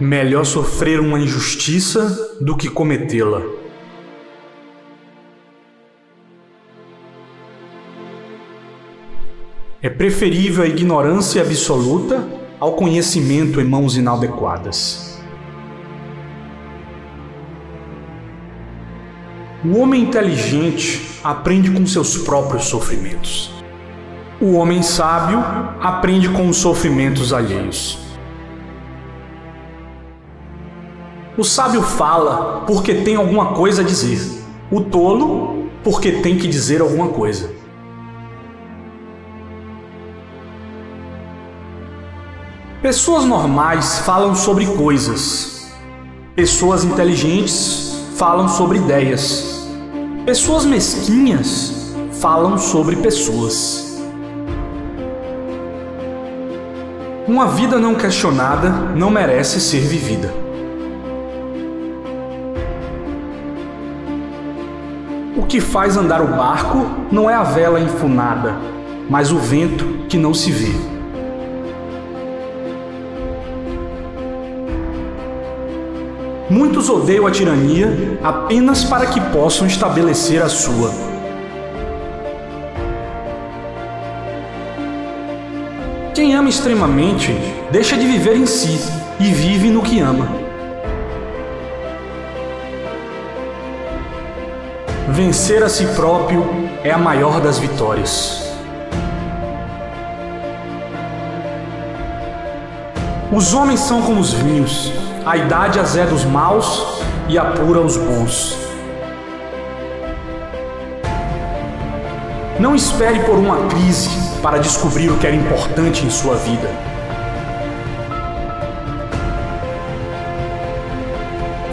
Melhor sofrer uma injustiça do que cometê-la. É preferível a ignorância absoluta ao conhecimento em mãos inadequadas. O homem inteligente aprende com seus próprios sofrimentos. O homem sábio aprende com os sofrimentos alheios. O sábio fala porque tem alguma coisa a dizer. O tolo, porque tem que dizer alguma coisa. Pessoas normais falam sobre coisas. Pessoas inteligentes falam sobre ideias. Pessoas mesquinhas falam sobre pessoas. Uma vida não questionada não merece ser vivida. Que faz andar o barco não é a vela enfunada, mas o vento que não se vê. Muitos odeiam a tirania apenas para que possam estabelecer a sua. Quem ama extremamente deixa de viver em si e vive no que ama. Vencer a si próprio é a maior das vitórias. Os homens são como os vinhos, a idade azeda os maus e apura os bons. Não espere por uma crise para descobrir o que era importante em sua vida.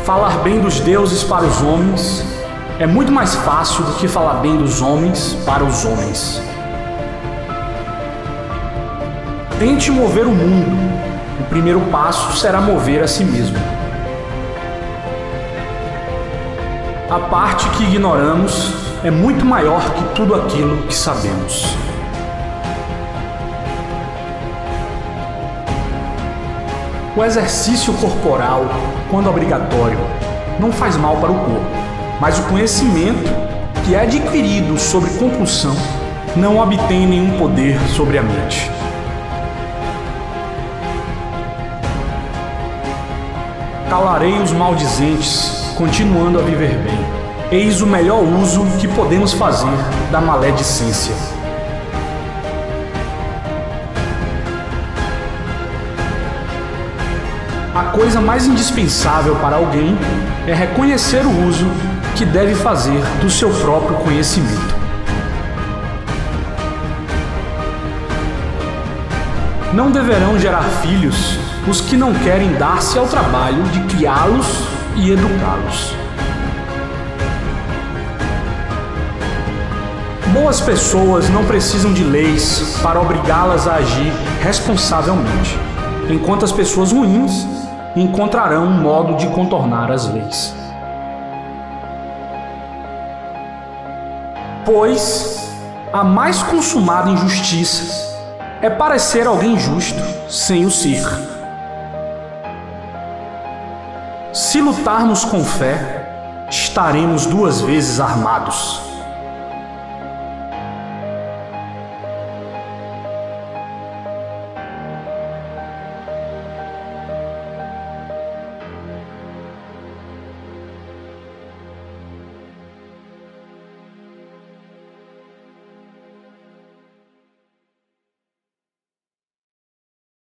Falar bem dos deuses para os homens é muito mais fácil do que falar bem dos homens para os homens. Tente mover o mundo o primeiro passo será mover a si mesmo. A parte que ignoramos é muito maior que tudo aquilo que sabemos. O exercício corporal, quando obrigatório, não faz mal para o corpo, mas o conhecimento que é adquirido sobre compulsão não obtém nenhum poder sobre a mente. calarei os maldizentes, continuando a viver bem. Eis o melhor uso que podemos fazer da maledicência. A coisa mais indispensável para alguém é reconhecer o uso que deve fazer do seu próprio conhecimento. Não deverão gerar filhos os que não querem dar-se ao trabalho de criá-los e educá-los. Boas pessoas não precisam de leis para obrigá-las a agir responsavelmente, enquanto as pessoas ruins encontrarão um modo de contornar as leis. Pois a mais consumada injustiça é parecer alguém justo sem o ser. Se lutarmos com fé, estaremos duas vezes armados.